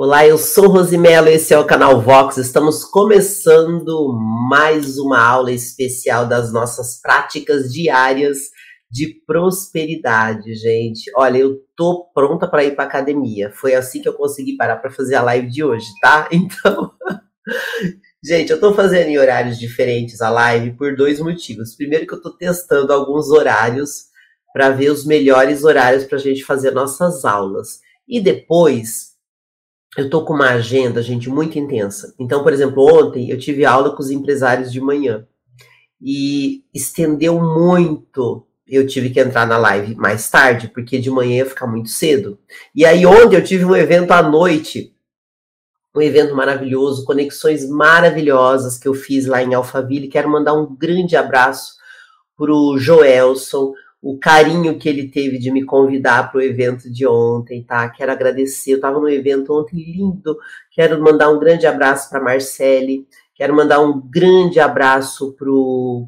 Olá, eu sou Rosimelo, esse é o canal Vox. Estamos começando mais uma aula especial das nossas práticas diárias de prosperidade, gente. Olha, eu tô pronta para ir para academia. Foi assim que eu consegui parar para fazer a live de hoje, tá? Então, gente, eu tô fazendo em horários diferentes a live por dois motivos. Primeiro que eu tô testando alguns horários para ver os melhores horários para a gente fazer nossas aulas. E depois eu tô com uma agenda, gente, muito intensa. Então, por exemplo, ontem eu tive aula com os empresários de manhã e estendeu muito. Eu tive que entrar na live mais tarde, porque de manhã ia ficar muito cedo. E aí, ontem eu tive um evento à noite, um evento maravilhoso, conexões maravilhosas que eu fiz lá em Alphaville. Quero mandar um grande abraço pro Joelson, o carinho que ele teve de me convidar para o evento de ontem, tá? Quero agradecer. Eu estava no evento ontem lindo. Quero mandar um grande abraço para Marcele. Quero mandar um grande abraço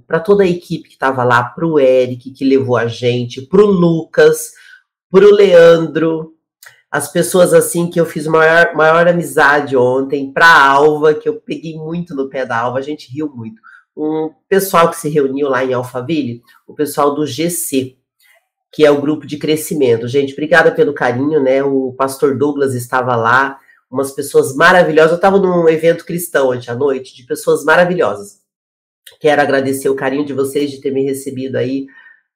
para toda a equipe que estava lá, para o Eric, que levou a gente, para o Lucas, para o Leandro, as pessoas assim que eu fiz maior, maior amizade ontem, para a Alva, que eu peguei muito no pé da Alva, a gente riu muito um pessoal que se reuniu lá em Alphaville, o pessoal do GC, que é o grupo de crescimento. Gente, obrigada pelo carinho, né? O pastor Douglas estava lá, umas pessoas maravilhosas. Eu estava num evento cristão ontem à noite, de pessoas maravilhosas. Quero agradecer o carinho de vocês de ter me recebido aí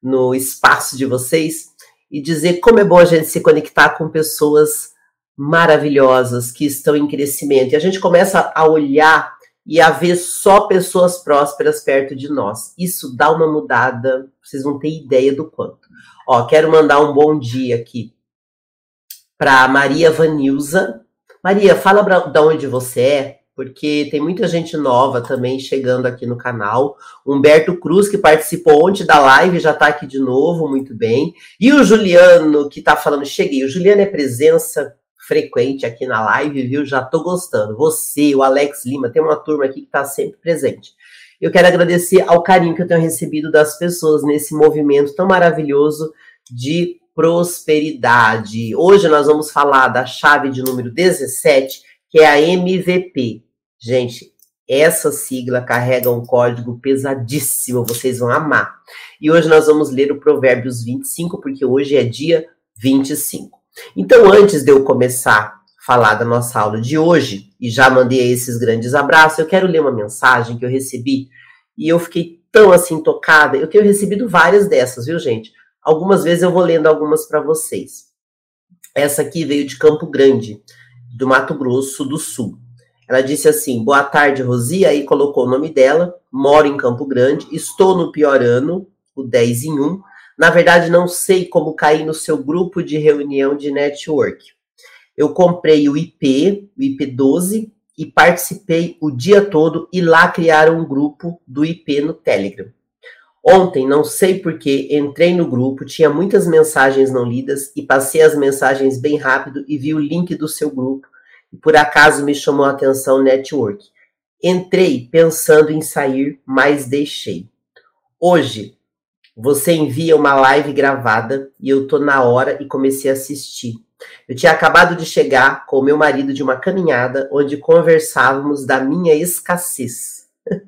no espaço de vocês e dizer como é bom a gente se conectar com pessoas maravilhosas que estão em crescimento. E a gente começa a olhar e haver só pessoas prósperas perto de nós. Isso dá uma mudada, vocês vão ter ideia do quanto. Ó, quero mandar um bom dia aqui para Maria Vanilza. Maria, fala de onde você é, porque tem muita gente nova também chegando aqui no canal. Humberto Cruz, que participou ontem da live, já está aqui de novo, muito bem. E o Juliano, que está falando, cheguei. O Juliano é presença frequente aqui na live, viu? Já tô gostando. Você, o Alex Lima, tem uma turma aqui que está sempre presente. Eu quero agradecer ao carinho que eu tenho recebido das pessoas nesse movimento tão maravilhoso de prosperidade. Hoje nós vamos falar da chave de número 17, que é a MVP. Gente, essa sigla carrega um código pesadíssimo, vocês vão amar. E hoje nós vamos ler o Provérbios 25, porque hoje é dia 25. Então, antes de eu começar a falar da nossa aula de hoje, e já mandei esses grandes abraços, eu quero ler uma mensagem que eu recebi e eu fiquei tão assim tocada. Eu tenho recebido várias dessas, viu, gente? Algumas vezes eu vou lendo algumas para vocês. Essa aqui veio de Campo Grande, do Mato Grosso do Sul. Ela disse assim: Boa tarde, Rosi. Aí colocou o nome dela. Moro em Campo Grande. Estou no pior ano, o 10 em 1. Na verdade, não sei como cair no seu grupo de reunião de network. Eu comprei o IP, o IP12, e participei o dia todo e lá criaram um grupo do IP no Telegram. Ontem, não sei porquê, entrei no grupo, tinha muitas mensagens não lidas e passei as mensagens bem rápido e vi o link do seu grupo. E por acaso me chamou a atenção network. Entrei pensando em sair, mas deixei. Hoje, você envia uma live gravada e eu tô na hora e comecei a assistir. Eu tinha acabado de chegar com o meu marido de uma caminhada onde conversávamos da minha escassez.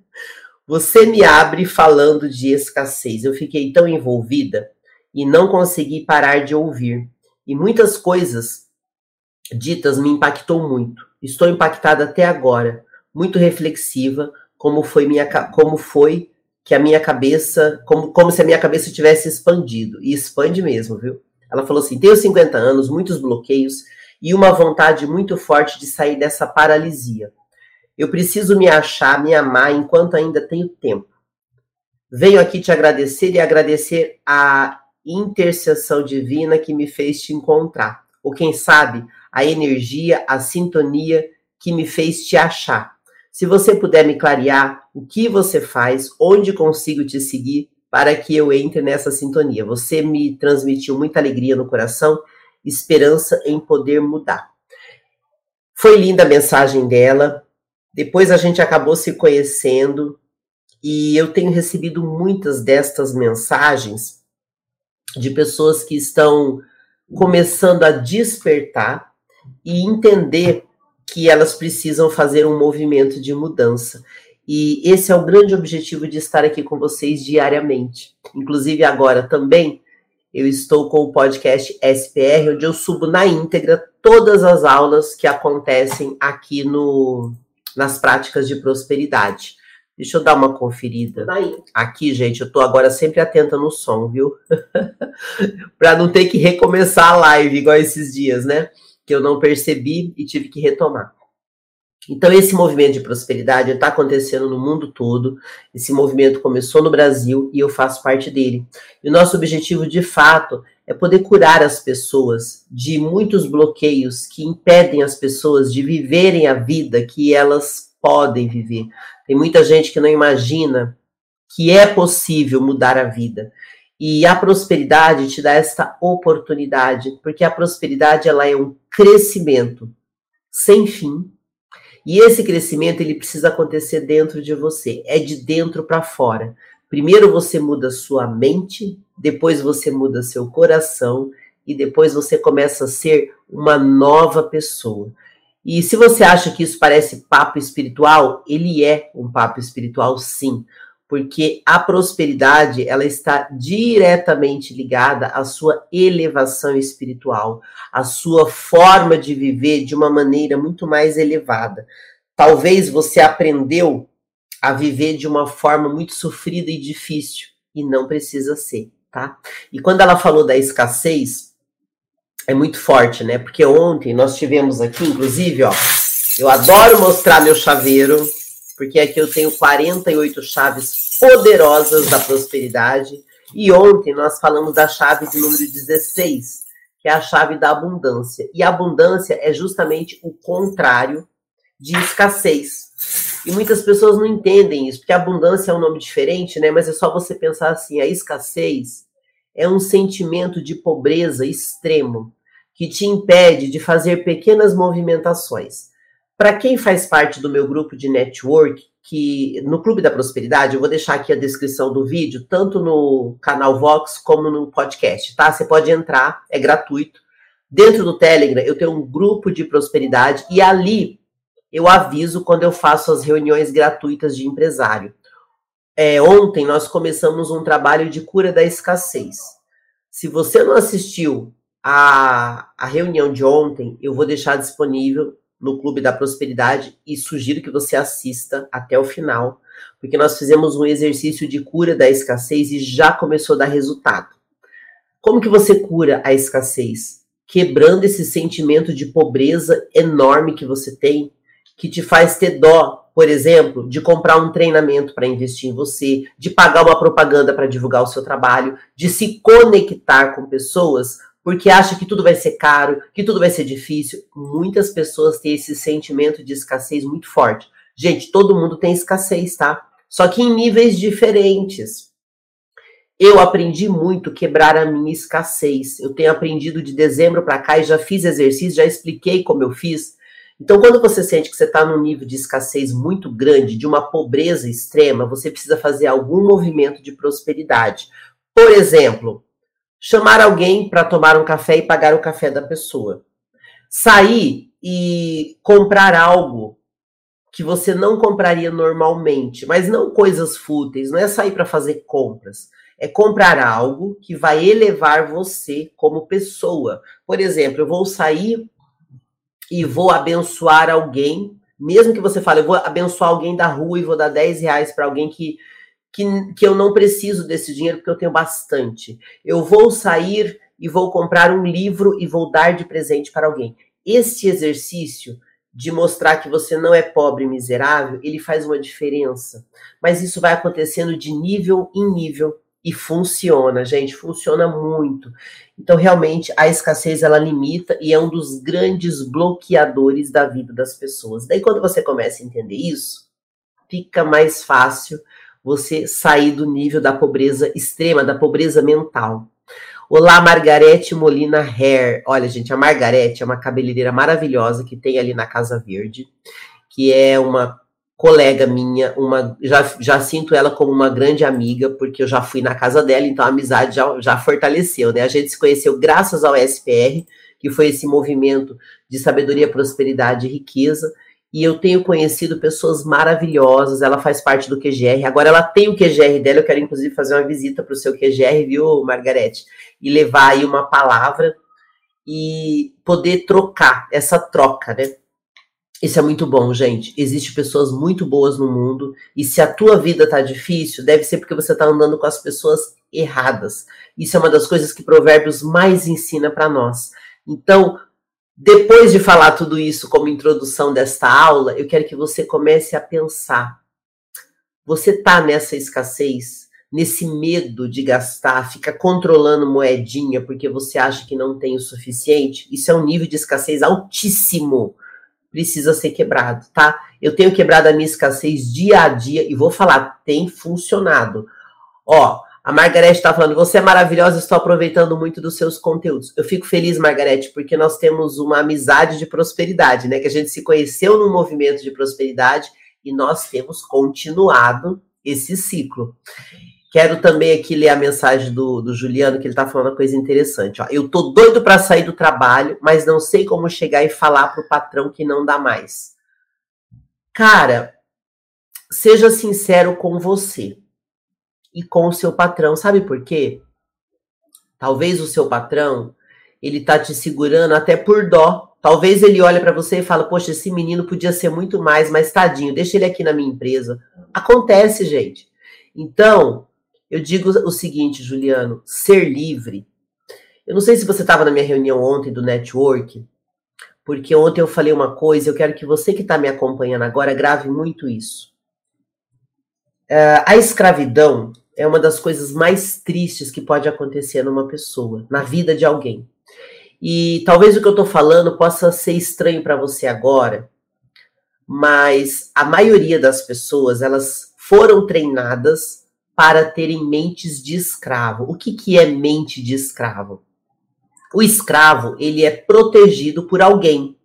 Você me abre falando de escassez. Eu fiquei tão envolvida e não consegui parar de ouvir. E muitas coisas ditas me impactou muito. Estou impactada até agora, muito reflexiva, como foi minha como foi que a minha cabeça, como, como se a minha cabeça tivesse expandido. E expande mesmo, viu? Ela falou assim: tenho 50 anos, muitos bloqueios e uma vontade muito forte de sair dessa paralisia. Eu preciso me achar, me amar enquanto ainda tenho tempo. Venho aqui te agradecer e agradecer a intercessão divina que me fez te encontrar. Ou quem sabe, a energia, a sintonia que me fez te achar. Se você puder me clarear o que você faz, onde consigo te seguir para que eu entre nessa sintonia. Você me transmitiu muita alegria no coração, esperança em poder mudar. Foi linda a mensagem dela. Depois a gente acabou se conhecendo e eu tenho recebido muitas destas mensagens de pessoas que estão começando a despertar e entender que elas precisam fazer um movimento de mudança. E esse é o grande objetivo de estar aqui com vocês diariamente. Inclusive, agora também eu estou com o podcast SPR, onde eu subo na íntegra todas as aulas que acontecem aqui no, nas práticas de prosperidade. Deixa eu dar uma conferida. Aqui, gente, eu tô agora sempre atenta no som, viu? para não ter que recomeçar a live igual esses dias, né? Que eu não percebi e tive que retomar. Então, esse movimento de prosperidade está acontecendo no mundo todo. Esse movimento começou no Brasil e eu faço parte dele. E o nosso objetivo, de fato, é poder curar as pessoas de muitos bloqueios que impedem as pessoas de viverem a vida que elas podem viver. Tem muita gente que não imagina que é possível mudar a vida. E a prosperidade te dá esta oportunidade, porque a prosperidade ela é um crescimento sem fim e esse crescimento ele precisa acontecer dentro de você, é de dentro para fora. Primeiro você muda sua mente, depois você muda seu coração e depois você começa a ser uma nova pessoa. E se você acha que isso parece papo espiritual, ele é um papo espiritual sim, porque a prosperidade ela está diretamente ligada à sua elevação espiritual, à sua forma de viver de uma maneira muito mais elevada. Talvez você aprendeu a viver de uma forma muito sofrida e difícil e não precisa ser, tá? E quando ela falou da escassez, é muito forte, né? Porque ontem nós tivemos aqui, inclusive, ó, eu adoro mostrar meu chaveiro porque aqui eu tenho 48 chaves poderosas da prosperidade. E ontem nós falamos da chave de número 16, que é a chave da abundância. E abundância é justamente o contrário de escassez. E muitas pessoas não entendem isso, porque abundância é um nome diferente, né? Mas é só você pensar assim: a escassez é um sentimento de pobreza extremo que te impede de fazer pequenas movimentações. Para quem faz parte do meu grupo de network, que no Clube da Prosperidade, eu vou deixar aqui a descrição do vídeo, tanto no canal Vox como no podcast, tá? Você pode entrar, é gratuito. Dentro do Telegram, eu tenho um grupo de prosperidade e ali eu aviso quando eu faço as reuniões gratuitas de empresário. É, ontem nós começamos um trabalho de cura da escassez. Se você não assistiu a, a reunião de ontem, eu vou deixar disponível no Clube da Prosperidade e sugiro que você assista até o final, porque nós fizemos um exercício de cura da escassez e já começou a dar resultado. Como que você cura a escassez? Quebrando esse sentimento de pobreza enorme que você tem, que te faz ter dó, por exemplo, de comprar um treinamento para investir em você, de pagar uma propaganda para divulgar o seu trabalho, de se conectar com pessoas porque acha que tudo vai ser caro, que tudo vai ser difícil. Muitas pessoas têm esse sentimento de escassez muito forte. Gente, todo mundo tem escassez, tá? Só que em níveis diferentes. Eu aprendi muito quebrar a minha escassez. Eu tenho aprendido de dezembro para cá e já fiz exercício, já expliquei como eu fiz. Então, quando você sente que você está num nível de escassez muito grande, de uma pobreza extrema, você precisa fazer algum movimento de prosperidade. Por exemplo, chamar alguém para tomar um café e pagar o café da pessoa. Sair e comprar algo que você não compraria normalmente, mas não coisas fúteis, não é sair para fazer compras. É comprar algo que vai elevar você como pessoa. Por exemplo, eu vou sair e vou abençoar alguém, mesmo que você fale, eu vou abençoar alguém da rua e vou dar 10 reais para alguém que que, que eu não preciso desse dinheiro porque eu tenho bastante. Eu vou sair e vou comprar um livro e vou dar de presente para alguém. Este exercício de mostrar que você não é pobre e miserável, ele faz uma diferença. Mas isso vai acontecendo de nível em nível e funciona, gente, funciona muito. Então, realmente, a escassez ela limita e é um dos grandes bloqueadores da vida das pessoas. Daí, quando você começa a entender isso, fica mais fácil você sair do nível da pobreza extrema, da pobreza mental. Olá, Margarete Molina Hair. Olha, gente, a Margarete é uma cabeleireira maravilhosa que tem ali na Casa Verde, que é uma colega minha, uma já, já sinto ela como uma grande amiga, porque eu já fui na casa dela, então a amizade já, já fortaleceu, né? A gente se conheceu graças ao SPR, que foi esse movimento de sabedoria, prosperidade e riqueza. E eu tenho conhecido pessoas maravilhosas. Ela faz parte do QGR. Agora ela tem o QGR dela. Eu quero, inclusive, fazer uma visita para o seu QGR, viu, Margarete? E levar aí uma palavra e poder trocar essa troca, né? Isso é muito bom, gente. Existem pessoas muito boas no mundo. E se a tua vida tá difícil, deve ser porque você tá andando com as pessoas erradas. Isso é uma das coisas que Provérbios mais ensina para nós. Então, depois de falar tudo isso como introdução desta aula, eu quero que você comece a pensar. Você tá nessa escassez, nesse medo de gastar, fica controlando moedinha porque você acha que não tem o suficiente? Isso é um nível de escassez altíssimo precisa ser quebrado, tá? Eu tenho quebrado a minha escassez dia a dia e vou falar, tem funcionado. Ó, a Margarete está falando, você é maravilhosa, estou aproveitando muito dos seus conteúdos. Eu fico feliz, Margarete, porque nós temos uma amizade de prosperidade, né? Que a gente se conheceu num movimento de prosperidade e nós temos continuado esse ciclo. Quero também aqui ler a mensagem do, do Juliano, que ele está falando uma coisa interessante. Ó. Eu tô doido para sair do trabalho, mas não sei como chegar e falar pro patrão que não dá mais. Cara, seja sincero com você e com o seu patrão. Sabe por quê? Talvez o seu patrão, ele tá te segurando até por dó. Talvez ele olhe para você e fala: "Poxa, esse menino podia ser muito mais, mas tadinho, deixa ele aqui na minha empresa". Acontece, gente. Então, eu digo o seguinte, Juliano: ser livre. Eu não sei se você estava na minha reunião ontem do network, porque ontem eu falei uma coisa, eu quero que você que está me acompanhando agora grave muito isso. Uh, a escravidão é uma das coisas mais tristes que pode acontecer numa pessoa, na vida de alguém. E talvez o que eu estou falando possa ser estranho para você agora, mas a maioria das pessoas elas foram treinadas para terem mentes de escravo. O que, que é mente de escravo? O escravo, ele é protegido por alguém.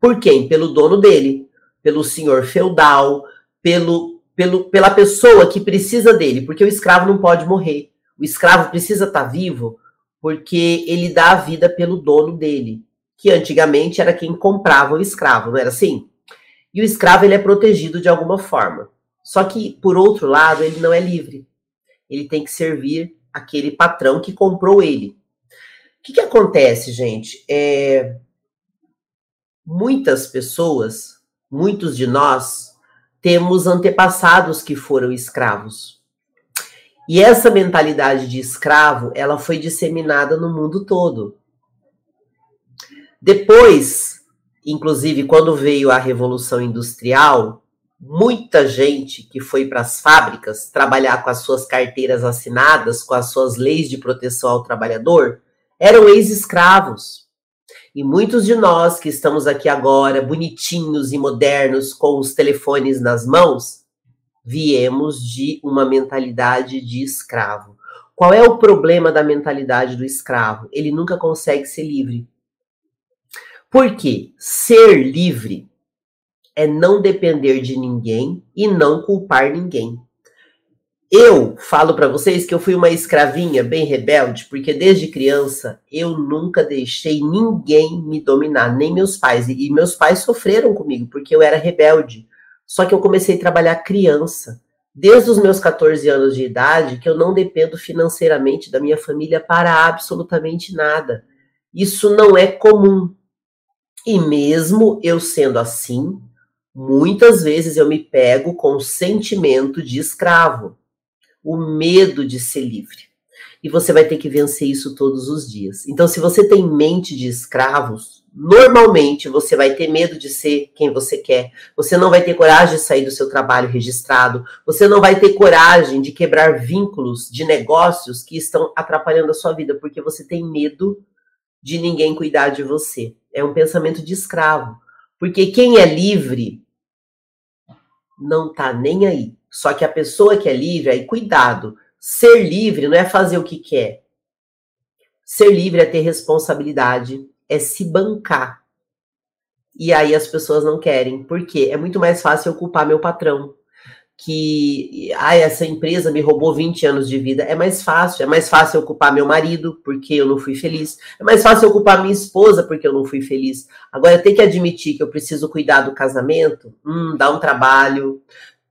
Por quem? Pelo dono dele, pelo senhor feudal, pelo, pelo, pela pessoa que precisa dele, porque o escravo não pode morrer. O escravo precisa estar tá vivo porque ele dá a vida pelo dono dele, que antigamente era quem comprava o escravo, não era assim? E o escravo ele é protegido de alguma forma. Só que, por outro lado, ele não é livre ele tem que servir aquele patrão que comprou ele. O que, que acontece, gente? É, muitas pessoas, muitos de nós, temos antepassados que foram escravos. E essa mentalidade de escravo, ela foi disseminada no mundo todo. Depois, inclusive quando veio a revolução industrial, muita gente que foi para as fábricas trabalhar com as suas carteiras assinadas, com as suas leis de proteção ao trabalhador, eram ex-escravos. E muitos de nós que estamos aqui agora, bonitinhos e modernos, com os telefones nas mãos, viemos de uma mentalidade de escravo. Qual é o problema da mentalidade do escravo? Ele nunca consegue ser livre. Por quê? Ser livre é não depender de ninguém e não culpar ninguém. Eu falo para vocês que eu fui uma escravinha bem rebelde, porque desde criança eu nunca deixei ninguém me dominar, nem meus pais. E meus pais sofreram comigo, porque eu era rebelde. Só que eu comecei a trabalhar criança. Desde os meus 14 anos de idade, que eu não dependo financeiramente da minha família para absolutamente nada. Isso não é comum. E mesmo eu sendo assim, Muitas vezes eu me pego com o sentimento de escravo, o medo de ser livre. E você vai ter que vencer isso todos os dias. Então, se você tem mente de escravos, normalmente você vai ter medo de ser quem você quer. Você não vai ter coragem de sair do seu trabalho registrado. Você não vai ter coragem de quebrar vínculos de negócios que estão atrapalhando a sua vida, porque você tem medo de ninguém cuidar de você. É um pensamento de escravo. Porque quem é livre não tá nem aí. Só que a pessoa que é livre, aí cuidado. Ser livre não é fazer o que quer. Ser livre é ter responsabilidade, é se bancar. E aí as pessoas não querem. Por quê? É muito mais fácil eu culpar meu patrão. que ah, essa empresa me roubou 20 anos de vida. É mais fácil. É mais fácil eu culpar meu marido porque eu não fui feliz. É mais fácil eu culpar minha esposa porque eu não fui feliz. Agora, ter que admitir que eu preciso cuidar do casamento, hum, dá um trabalho.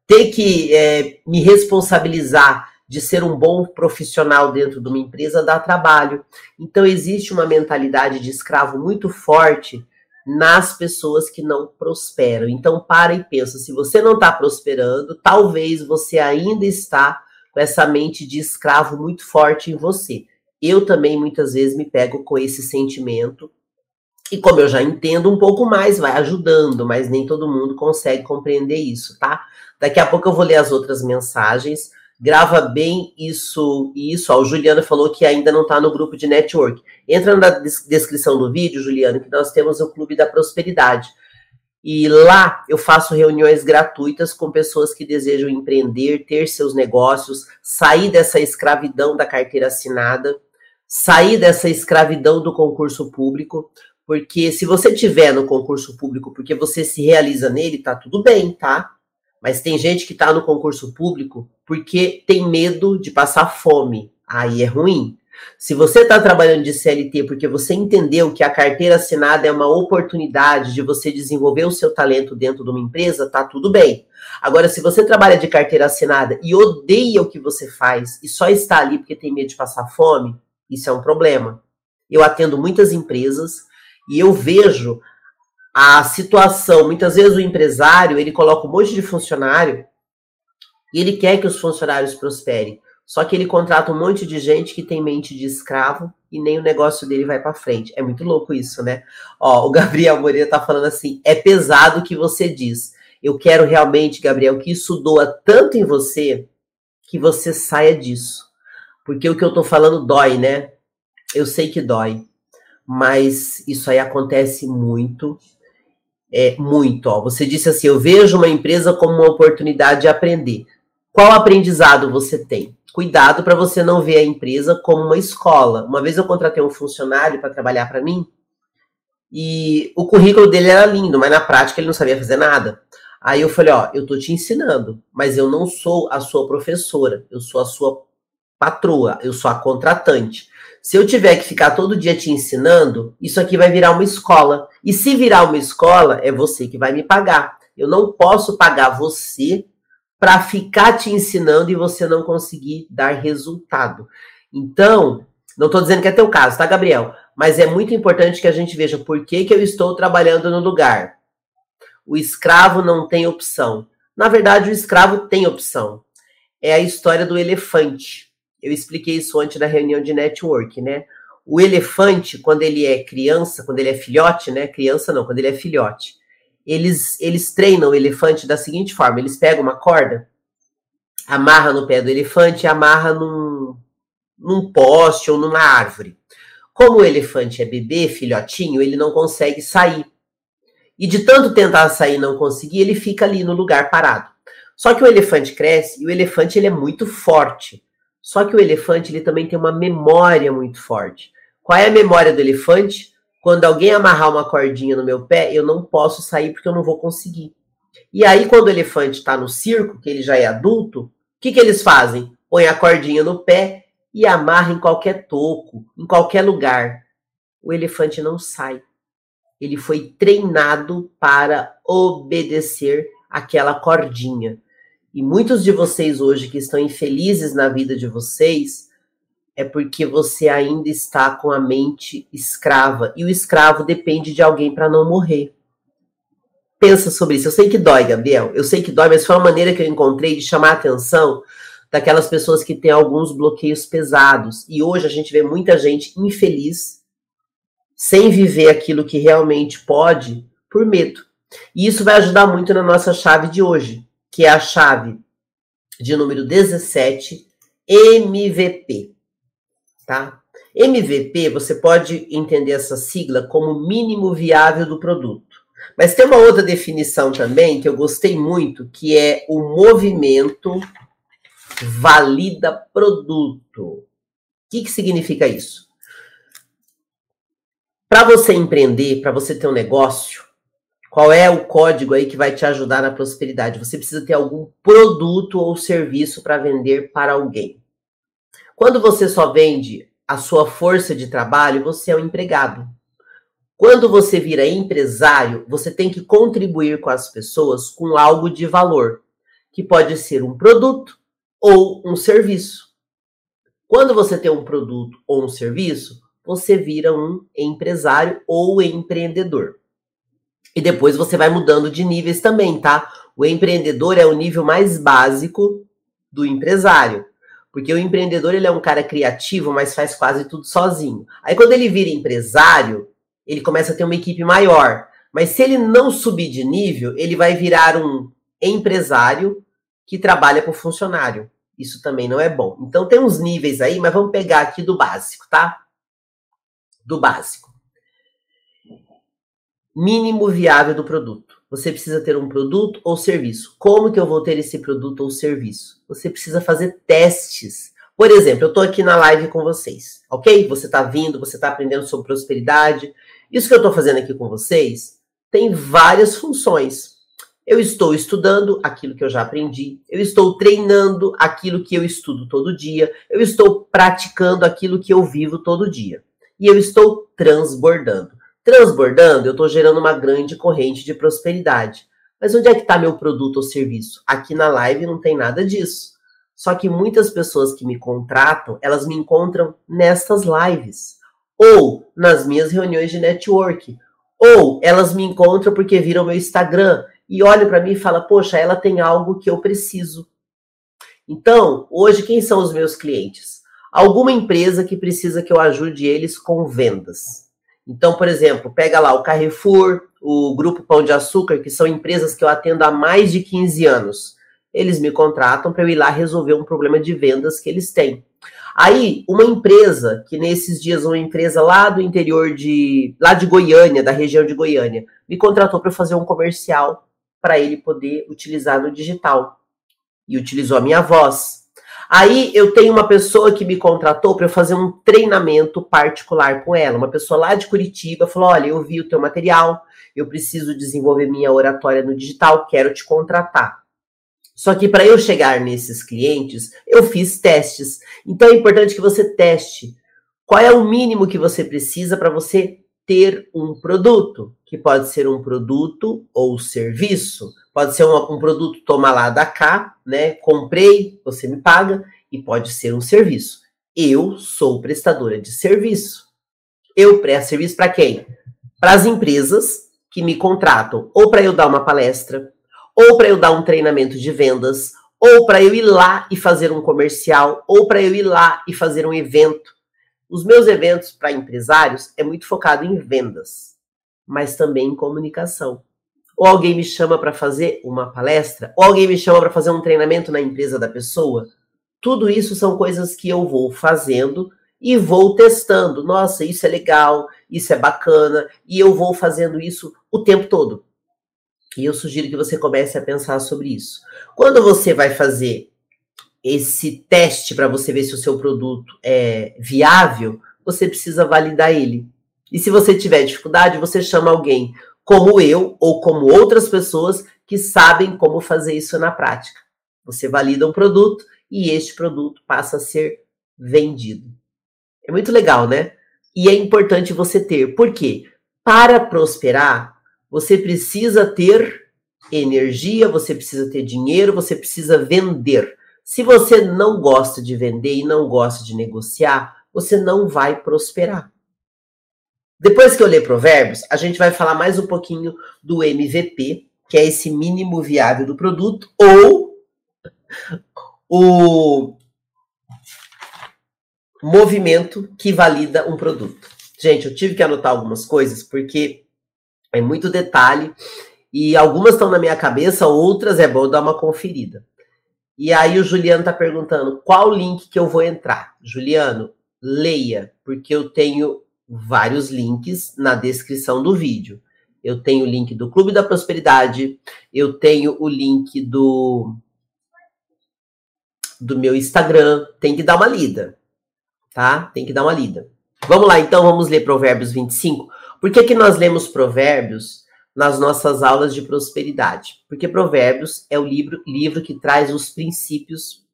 Ter que é, me responsabilizar de ser um bom profissional dentro de uma empresa dá trabalho. Então, existe uma mentalidade de escravo muito forte nas pessoas que não prosperam. Então, para e pensa: se você não está prosperando, talvez você ainda está com essa mente de escravo muito forte em você. Eu também muitas vezes me pego com esse sentimento. E como eu já entendo um pouco mais, vai ajudando, mas nem todo mundo consegue compreender isso, tá? Daqui a pouco eu vou ler as outras mensagens grava bem isso e isso. Ó, o Juliano falou que ainda não está no grupo de network. Entra na descrição do vídeo, Juliano, que nós temos o Clube da Prosperidade. E lá eu faço reuniões gratuitas com pessoas que desejam empreender, ter seus negócios, sair dessa escravidão da carteira assinada, sair dessa escravidão do concurso público, porque se você tiver no concurso público porque você se realiza nele, tá tudo bem, tá? Mas tem gente que está no concurso público porque tem medo de passar fome. Aí é ruim. Se você está trabalhando de CLT porque você entendeu que a carteira assinada é uma oportunidade de você desenvolver o seu talento dentro de uma empresa, tá tudo bem. Agora, se você trabalha de carteira assinada e odeia o que você faz e só está ali porque tem medo de passar fome, isso é um problema. Eu atendo muitas empresas e eu vejo a situação, muitas vezes o empresário, ele coloca um monte de funcionário e ele quer que os funcionários prosperem. Só que ele contrata um monte de gente que tem mente de escravo e nem o negócio dele vai para frente. É muito louco isso, né? Ó, o Gabriel Moreira tá falando assim: é pesado o que você diz. Eu quero realmente, Gabriel, que isso doa tanto em você que você saia disso. Porque o que eu tô falando dói, né? Eu sei que dói. Mas isso aí acontece muito é, muito. Ó. Você disse assim: eu vejo uma empresa como uma oportunidade de aprender. Qual aprendizado você tem? Cuidado para você não ver a empresa como uma escola. Uma vez eu contratei um funcionário para trabalhar para mim e o currículo dele era lindo, mas na prática ele não sabia fazer nada. Aí eu falei: ó, eu tô te ensinando, mas eu não sou a sua professora, eu sou a sua patroa, eu sou a contratante. Se eu tiver que ficar todo dia te ensinando, isso aqui vai virar uma escola. E se virar uma escola, é você que vai me pagar. Eu não posso pagar você para ficar te ensinando e você não conseguir dar resultado. Então, não estou dizendo que é teu caso, tá, Gabriel? Mas é muito importante que a gente veja por que, que eu estou trabalhando no lugar. O escravo não tem opção. Na verdade, o escravo tem opção. É a história do elefante. Eu expliquei isso antes da reunião de network, né? O elefante, quando ele é criança, quando ele é filhote, né? Criança não, quando ele é filhote, eles, eles treinam o elefante da seguinte forma: eles pegam uma corda, amarra no pé do elefante amarra num, num poste ou numa árvore. Como o elefante é bebê, filhotinho, ele não consegue sair. E de tanto tentar sair e não conseguir, ele fica ali no lugar parado. Só que o elefante cresce e o elefante ele é muito forte. Só que o elefante ele também tem uma memória muito forte. Qual é a memória do elefante? Quando alguém amarrar uma cordinha no meu pé, eu não posso sair porque eu não vou conseguir. E aí, quando o elefante está no circo, que ele já é adulto, o que, que eles fazem? Põe a cordinha no pé e amarra em qualquer toco, em qualquer lugar. O elefante não sai. Ele foi treinado para obedecer aquela cordinha. E muitos de vocês hoje que estão infelizes na vida de vocês é porque você ainda está com a mente escrava. E o escravo depende de alguém para não morrer. Pensa sobre isso. Eu sei que dói, Gabriel. Eu sei que dói, mas foi uma maneira que eu encontrei de chamar a atenção daquelas pessoas que têm alguns bloqueios pesados. E hoje a gente vê muita gente infeliz, sem viver aquilo que realmente pode, por medo. E isso vai ajudar muito na nossa chave de hoje que é a chave de número 17, MVP. Tá? MVP, você pode entender essa sigla como mínimo viável do produto. Mas tem uma outra definição também que eu gostei muito, que é o movimento valida produto. O que, que significa isso? Para você empreender, para você ter um negócio, Qual é o código aí que vai te ajudar na prosperidade? Você precisa ter algum produto ou serviço para vender para alguém. Quando você só vende a sua força de trabalho, você é um empregado. Quando você vira empresário, você tem que contribuir com as pessoas com algo de valor, que pode ser um produto ou um serviço. Quando você tem um produto ou um serviço, você vira um empresário ou empreendedor. E depois você vai mudando de níveis também, tá? O empreendedor é o nível mais básico do empresário. Porque o empreendedor ele é um cara criativo, mas faz quase tudo sozinho. Aí quando ele vira empresário, ele começa a ter uma equipe maior. Mas se ele não subir de nível, ele vai virar um empresário que trabalha com funcionário. Isso também não é bom. Então tem uns níveis aí, mas vamos pegar aqui do básico, tá? Do básico. Mínimo viável do produto. Você precisa ter um produto ou serviço. Como que eu vou ter esse produto ou serviço? Você precisa fazer testes. Por exemplo, eu estou aqui na live com vocês, ok? Você está vindo, você está aprendendo sobre prosperidade. Isso que eu estou fazendo aqui com vocês tem várias funções. Eu estou estudando aquilo que eu já aprendi, eu estou treinando aquilo que eu estudo todo dia, eu estou praticando aquilo que eu vivo todo dia. E eu estou transbordando. Transbordando, eu estou gerando uma grande corrente de prosperidade. Mas onde é que está meu produto ou serviço? Aqui na live não tem nada disso. Só que muitas pessoas que me contratam, elas me encontram nestas lives ou nas minhas reuniões de network, ou elas me encontram porque viram meu Instagram e olham para mim e falam: "Poxa, ela tem algo que eu preciso". Então, hoje quem são os meus clientes? Alguma empresa que precisa que eu ajude eles com vendas. Então, por exemplo, pega lá o Carrefour, o Grupo Pão de Açúcar, que são empresas que eu atendo há mais de 15 anos. Eles me contratam para eu ir lá resolver um problema de vendas que eles têm. Aí, uma empresa, que nesses dias, uma empresa lá do interior de. lá de Goiânia, da região de Goiânia, me contratou para fazer um comercial para ele poder utilizar no digital. E utilizou a minha voz. Aí eu tenho uma pessoa que me contratou para eu fazer um treinamento particular com ela. Uma pessoa lá de Curitiba falou: Olha, eu vi o teu material, eu preciso desenvolver minha oratória no digital, quero te contratar. Só que para eu chegar nesses clientes, eu fiz testes. Então é importante que você teste. Qual é o mínimo que você precisa para você ter um produto? Que pode ser um produto ou serviço. Pode ser um, um produto toma lá da cá, né? Comprei, você me paga, e pode ser um serviço. Eu sou prestadora de serviço. Eu presto serviço para quem? Para as empresas que me contratam, ou para eu dar uma palestra, ou para eu dar um treinamento de vendas, ou para eu ir lá e fazer um comercial, ou para eu ir lá e fazer um evento. Os meus eventos para empresários é muito focado em vendas, mas também em comunicação. Ou alguém me chama para fazer uma palestra, ou alguém me chama para fazer um treinamento na empresa da pessoa. Tudo isso são coisas que eu vou fazendo e vou testando. Nossa, isso é legal, isso é bacana, e eu vou fazendo isso o tempo todo. E eu sugiro que você comece a pensar sobre isso. Quando você vai fazer esse teste para você ver se o seu produto é viável, você precisa validar ele. E se você tiver dificuldade, você chama alguém como eu ou como outras pessoas que sabem como fazer isso na prática. Você valida um produto e este produto passa a ser vendido. É muito legal, né? E é importante você ter. Por quê? Para prosperar, você precisa ter energia, você precisa ter dinheiro, você precisa vender. Se você não gosta de vender e não gosta de negociar, você não vai prosperar. Depois que eu ler Provérbios, a gente vai falar mais um pouquinho do MVP, que é esse mínimo viável do produto, ou o movimento que valida um produto. Gente, eu tive que anotar algumas coisas porque é muito detalhe. E algumas estão na minha cabeça, outras é bom dar uma conferida. E aí o Juliano está perguntando qual link que eu vou entrar. Juliano, leia, porque eu tenho vários links na descrição do vídeo. Eu tenho o link do Clube da Prosperidade, eu tenho o link do do meu Instagram, tem que dar uma lida, tá? Tem que dar uma lida. Vamos lá, então, vamos ler Provérbios 25. Por que, que nós lemos Provérbios? Nas nossas aulas de prosperidade, porque Provérbios é o livro, livro que traz os princípios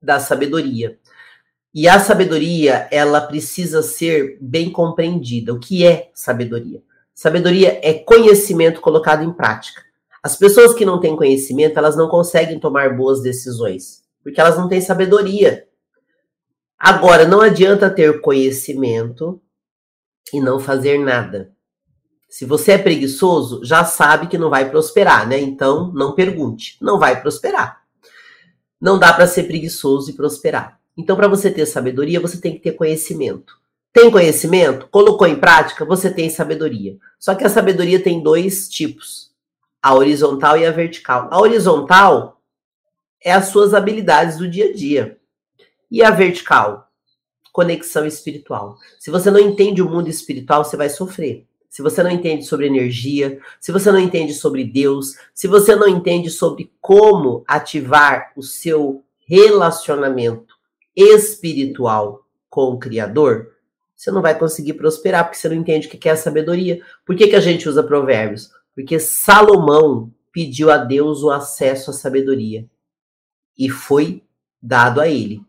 da sabedoria. E a sabedoria, ela precisa ser bem compreendida. O que é sabedoria? Sabedoria é conhecimento colocado em prática. As pessoas que não têm conhecimento, elas não conseguem tomar boas decisões, porque elas não têm sabedoria. Agora, não adianta ter conhecimento e não fazer nada. Se você é preguiçoso, já sabe que não vai prosperar, né? Então, não pergunte. Não vai prosperar. Não dá para ser preguiçoso e prosperar. Então, para você ter sabedoria, você tem que ter conhecimento. Tem conhecimento? Colocou em prática? Você tem sabedoria. Só que a sabedoria tem dois tipos: a horizontal e a vertical. A horizontal é as suas habilidades do dia a dia. E a vertical? Conexão espiritual. Se você não entende o mundo espiritual, você vai sofrer se você não entende sobre energia, se você não entende sobre Deus, se você não entende sobre como ativar o seu relacionamento espiritual com o Criador, você não vai conseguir prosperar, porque você não entende o que é sabedoria. Por que, que a gente usa provérbios? Porque Salomão pediu a Deus o acesso à sabedoria e foi dado a ele.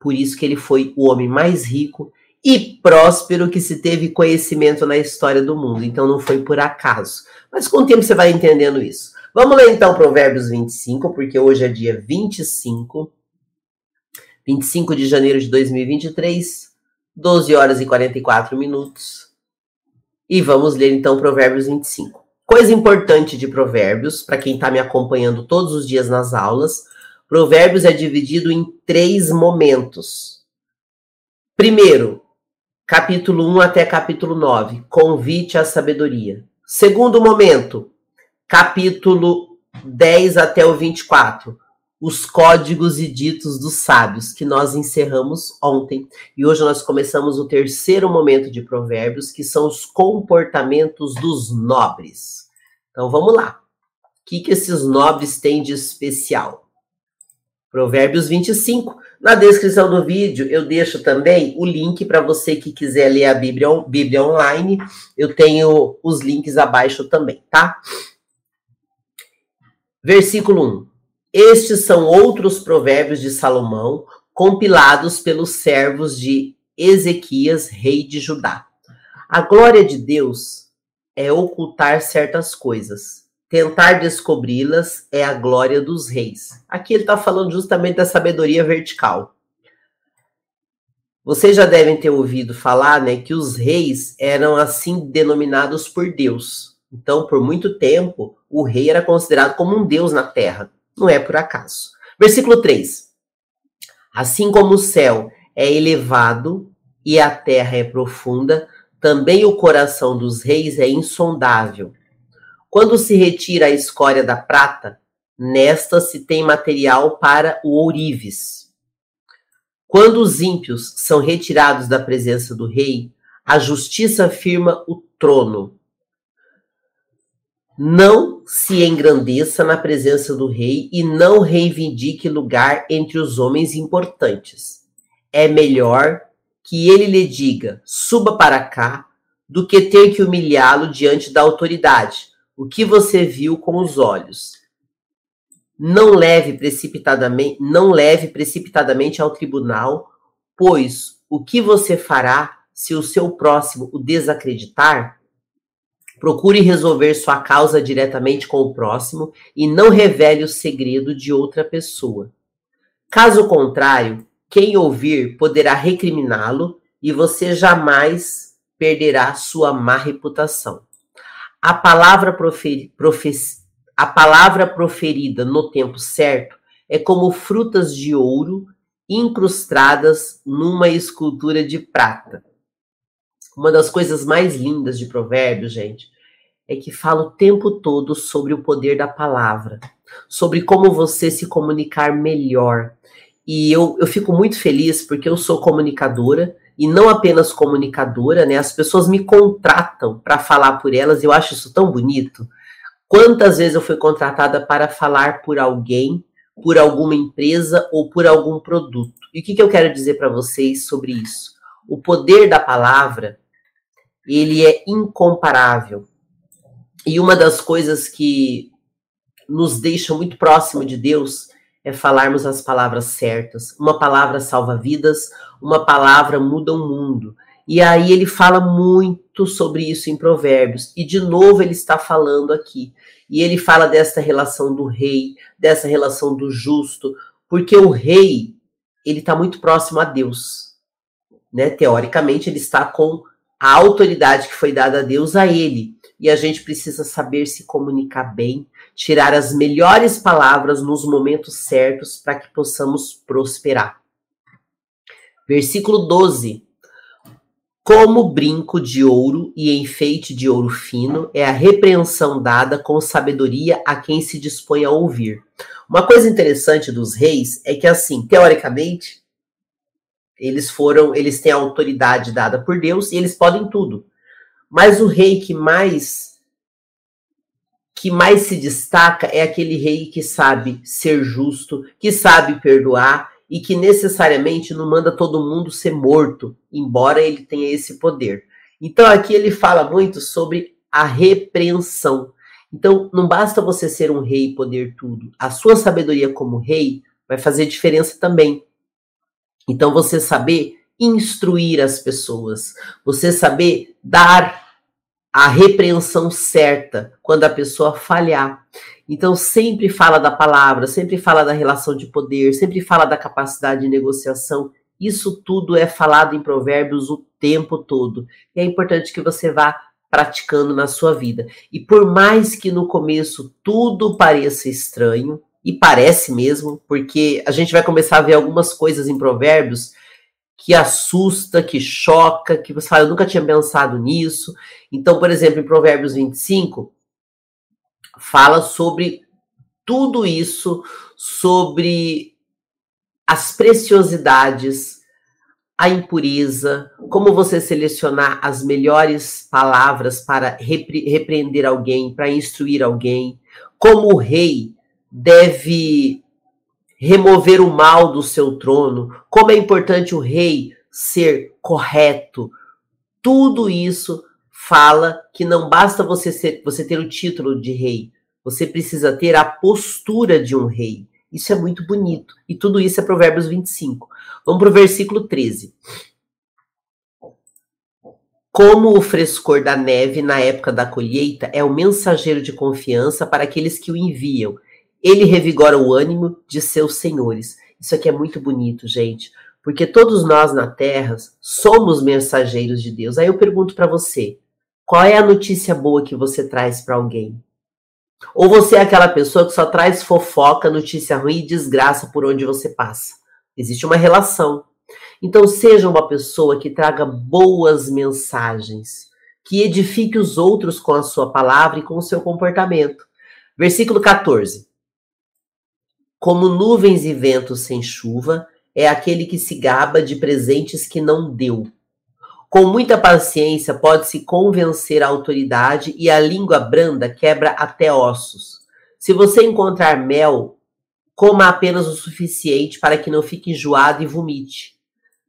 Por isso que ele foi o homem mais rico e próspero que se teve conhecimento na história do mundo. Então não foi por acaso. Mas com o tempo você vai entendendo isso. Vamos ler então Provérbios 25, porque hoje é dia 25. 25 de janeiro de 2023, 12 horas e 44 minutos. E vamos ler então Provérbios 25. Coisa importante de Provérbios, para quem está me acompanhando todos os dias nas aulas, Provérbios é dividido em três momentos. Primeiro, capítulo 1 até capítulo 9, convite à sabedoria. Segundo momento, capítulo 10 até o 24, os códigos e ditos dos sábios, que nós encerramos ontem. E hoje nós começamos o terceiro momento de Provérbios, que são os comportamentos dos nobres. Então vamos lá. O que, que esses nobres têm de especial? Provérbios 25 na descrição do vídeo eu deixo também o link para você que quiser ler a Bíblia, Bíblia online. Eu tenho os links abaixo também, tá? Versículo 1. Estes são outros provérbios de Salomão, compilados pelos servos de Ezequias, rei de Judá. A glória de Deus é ocultar certas coisas Tentar descobri-las é a glória dos reis. Aqui ele está falando justamente da sabedoria vertical. Vocês já devem ter ouvido falar né, que os reis eram assim denominados por Deus. Então, por muito tempo, o rei era considerado como um deus na terra. Não é por acaso. Versículo 3. Assim como o céu é elevado e a terra é profunda, também o coração dos reis é insondável. Quando se retira a escória da prata, nesta se tem material para o ourives. Quando os ímpios são retirados da presença do rei, a justiça firma o trono. Não se engrandeça na presença do rei e não reivindique lugar entre os homens importantes. É melhor que ele lhe diga: suba para cá, do que ter que humilhá-lo diante da autoridade o que você viu com os olhos. Não leve precipitadamente, não leve precipitadamente ao tribunal, pois o que você fará se o seu próximo o desacreditar? Procure resolver sua causa diretamente com o próximo e não revele o segredo de outra pessoa. Caso contrário, quem ouvir poderá recriminá-lo e você jamais perderá sua má reputação. A palavra, proferi, a palavra proferida no tempo certo é como frutas de ouro incrustadas numa escultura de prata. Uma das coisas mais lindas de Provérbios, gente, é que fala o tempo todo sobre o poder da palavra, sobre como você se comunicar melhor. E eu, eu fico muito feliz porque eu sou comunicadora e não apenas comunicadora, né? As pessoas me contratam para falar por elas, eu acho isso tão bonito. Quantas vezes eu fui contratada para falar por alguém, por alguma empresa ou por algum produto? E o que, que eu quero dizer para vocês sobre isso? O poder da palavra, ele é incomparável. E uma das coisas que nos deixa muito próximo de Deus é falarmos as palavras certas. Uma palavra salva vidas, uma palavra muda o mundo. E aí ele fala muito sobre isso em Provérbios. E de novo ele está falando aqui. E ele fala dessa relação do rei, dessa relação do justo, porque o rei, ele está muito próximo a Deus. Né? Teoricamente, ele está com a autoridade que foi dada a Deus a ele. E a gente precisa saber se comunicar bem, tirar as melhores palavras nos momentos certos para que possamos prosperar. Versículo 12 como brinco de ouro e enfeite de ouro fino é a repreensão dada com sabedoria a quem se dispõe a ouvir. Uma coisa interessante dos reis é que, assim, teoricamente, eles foram, eles têm a autoridade dada por Deus e eles podem tudo. Mas o rei que mais que mais se destaca é aquele rei que sabe ser justo, que sabe perdoar e que necessariamente não manda todo mundo ser morto, embora ele tenha esse poder. Então aqui ele fala muito sobre a repreensão. Então não basta você ser um rei e poder tudo. A sua sabedoria como rei vai fazer diferença também. Então você saber instruir as pessoas, você saber dar a repreensão certa quando a pessoa falhar. Então, sempre fala da palavra, sempre fala da relação de poder, sempre fala da capacidade de negociação. Isso tudo é falado em Provérbios o tempo todo. E é importante que você vá praticando na sua vida. E por mais que no começo tudo pareça estranho, e parece mesmo, porque a gente vai começar a ver algumas coisas em Provérbios que assusta, que choca, que você fala, eu nunca tinha pensado nisso. Então, por exemplo, em Provérbios 25, fala sobre tudo isso, sobre as preciosidades, a impureza, como você selecionar as melhores palavras para repre repreender alguém, para instruir alguém, como o rei deve remover o mal do seu trono, como é importante o rei ser correto. Tudo isso fala que não basta você, ser, você ter o título de rei, você precisa ter a postura de um rei. Isso é muito bonito. E tudo isso é Provérbios 25. Vamos para o versículo 13. Como o frescor da neve na época da colheita é o mensageiro de confiança para aqueles que o enviam ele revigora o ânimo de seus senhores. Isso aqui é muito bonito, gente, porque todos nós na Terra somos mensageiros de Deus. Aí eu pergunto para você, qual é a notícia boa que você traz para alguém? Ou você é aquela pessoa que só traz fofoca, notícia ruim e desgraça por onde você passa? Existe uma relação. Então seja uma pessoa que traga boas mensagens, que edifique os outros com a sua palavra e com o seu comportamento. Versículo 14. Como nuvens e ventos sem chuva, é aquele que se gaba de presentes que não deu. Com muita paciência pode-se convencer a autoridade e a língua branda quebra até ossos. Se você encontrar mel, coma apenas o suficiente para que não fique enjoado e vomite.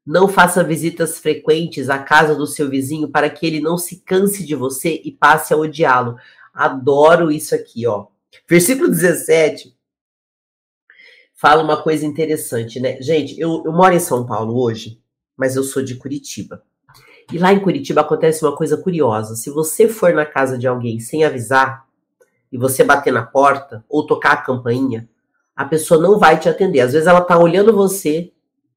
Não faça visitas frequentes à casa do seu vizinho para que ele não se canse de você e passe a odiá-lo. Adoro isso aqui, ó. Versículo 17 fala uma coisa interessante, né? Gente, eu, eu moro em São Paulo hoje, mas eu sou de Curitiba. E lá em Curitiba acontece uma coisa curiosa. Se você for na casa de alguém sem avisar, e você bater na porta ou tocar a campainha, a pessoa não vai te atender. Às vezes ela tá olhando você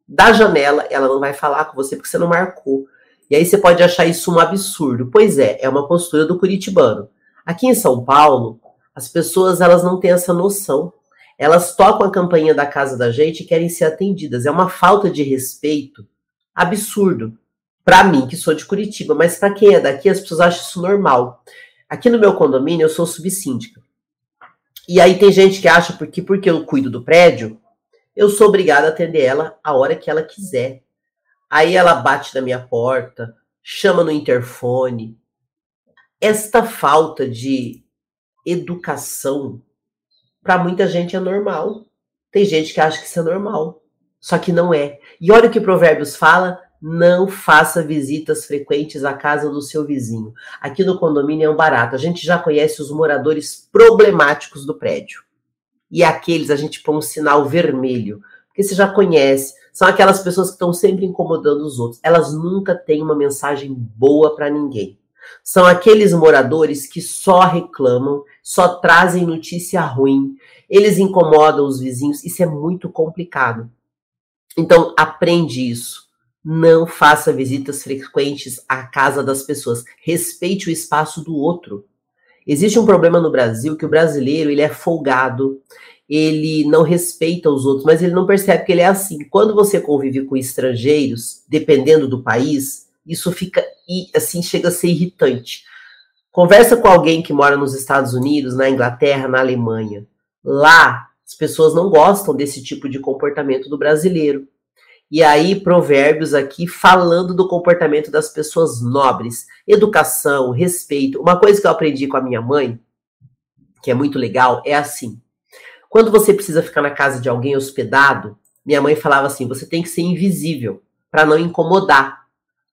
da janela, ela não vai falar com você porque você não marcou. E aí você pode achar isso um absurdo. Pois é, é uma postura do curitibano. Aqui em São Paulo, as pessoas elas não têm essa noção elas tocam a campainha da casa da gente e querem ser atendidas. É uma falta de respeito absurdo. Para mim, que sou de Curitiba, mas para quem é daqui, as pessoas acham isso normal. Aqui no meu condomínio, eu sou subsíndica. E aí tem gente que acha porque porque eu cuido do prédio, eu sou obrigada a atender ela a hora que ela quiser. Aí ela bate na minha porta, chama no interfone. Esta falta de educação para muita gente é normal. Tem gente que acha que isso é normal. Só que não é. E olha o que Provérbios fala não faça visitas frequentes à casa do seu vizinho. Aqui no condomínio é um barato. A gente já conhece os moradores problemáticos do prédio. E aqueles a gente põe um sinal vermelho, porque você já conhece. São aquelas pessoas que estão sempre incomodando os outros. Elas nunca têm uma mensagem boa para ninguém. São aqueles moradores que só reclamam, só trazem notícia ruim. Eles incomodam os vizinhos. Isso é muito complicado. Então, aprende isso não faça visitas frequentes à casa das pessoas. Respeite o espaço do outro. Existe um problema no Brasil que o brasileiro ele é folgado, ele não respeita os outros, mas ele não percebe que ele é assim. Quando você convive com estrangeiros, dependendo do país, isso fica assim chega a ser irritante. Conversa com alguém que mora nos Estados Unidos, na Inglaterra, na Alemanha. Lá, as pessoas não gostam desse tipo de comportamento do brasileiro. E aí, provérbios aqui falando do comportamento das pessoas nobres, educação, respeito. Uma coisa que eu aprendi com a minha mãe, que é muito legal, é assim: quando você precisa ficar na casa de alguém hospedado, minha mãe falava assim: você tem que ser invisível para não incomodar.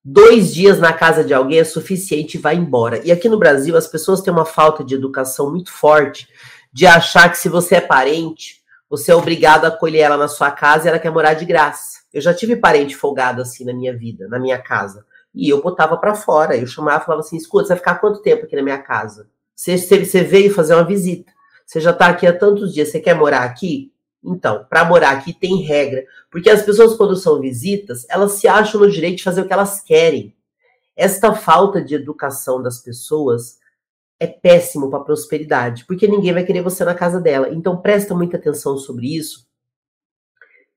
Dois dias na casa de alguém é suficiente e vai embora. E aqui no Brasil, as pessoas têm uma falta de educação muito forte de achar que se você é parente, você é obrigado a acolher ela na sua casa e ela quer morar de graça. Eu já tive parente folgado assim na minha vida, na minha casa. E eu botava para fora. Eu chamava e falava assim: escuta, você vai ficar quanto tempo aqui na minha casa? Você, você veio fazer uma visita. Você já tá aqui há tantos dias. Você quer morar aqui? Então, para morar aqui tem regra. Porque as pessoas, quando são visitas, elas se acham no direito de fazer o que elas querem. Esta falta de educação das pessoas é péssimo para a prosperidade, porque ninguém vai querer você na casa dela. Então presta muita atenção sobre isso,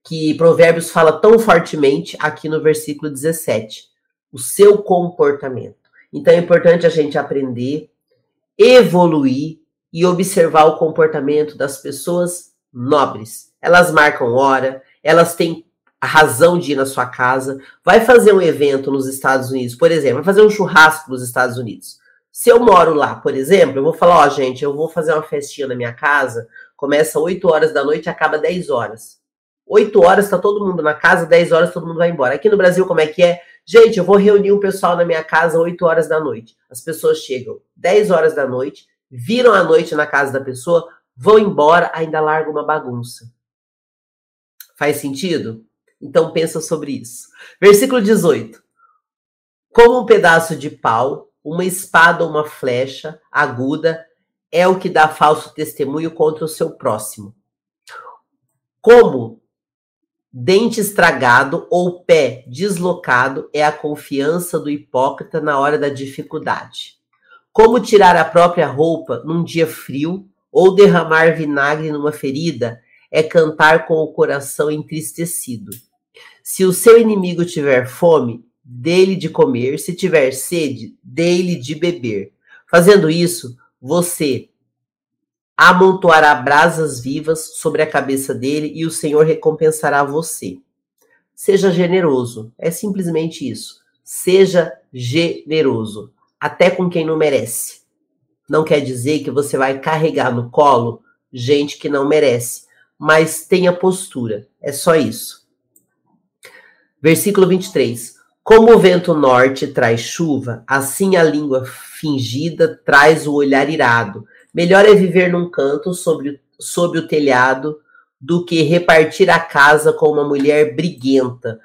que Provérbios fala tão fortemente aqui no versículo 17. O seu comportamento. Então é importante a gente aprender, evoluir e observar o comportamento das pessoas nobres. Elas marcam hora, elas têm a razão de ir na sua casa, vai fazer um evento nos Estados Unidos, por exemplo, vai fazer um churrasco nos Estados Unidos. Se eu moro lá, por exemplo, eu vou falar, ó, oh, gente, eu vou fazer uma festinha na minha casa, começa 8 horas da noite e acaba 10 horas. 8 horas está todo mundo na casa, 10 horas todo mundo vai embora. Aqui no Brasil, como é que é? Gente, eu vou reunir o pessoal na minha casa 8 horas da noite. As pessoas chegam 10 horas da noite, viram a noite na casa da pessoa, vão embora, ainda larga uma bagunça. Faz sentido? Então pensa sobre isso. Versículo 18. Como um pedaço de pau, uma espada ou uma flecha aguda é o que dá falso testemunho contra o seu próximo. Como Dente estragado ou pé deslocado é a confiança do hipócrita na hora da dificuldade. Como tirar a própria roupa num dia frio ou derramar vinagre numa ferida é cantar com o coração entristecido. Se o seu inimigo tiver fome, dele de comer, se tiver sede, dele de beber. Fazendo isso, você amontoará brasas vivas sobre a cabeça dele e o Senhor recompensará você. Seja generoso, é simplesmente isso. Seja generoso, até com quem não merece. Não quer dizer que você vai carregar no colo gente que não merece, mas tenha postura, é só isso. Versículo 23. Como o vento norte traz chuva, assim a língua fingida traz o olhar irado. Melhor é viver num canto sobre, o telhado do que repartir a casa com uma mulher briguenta.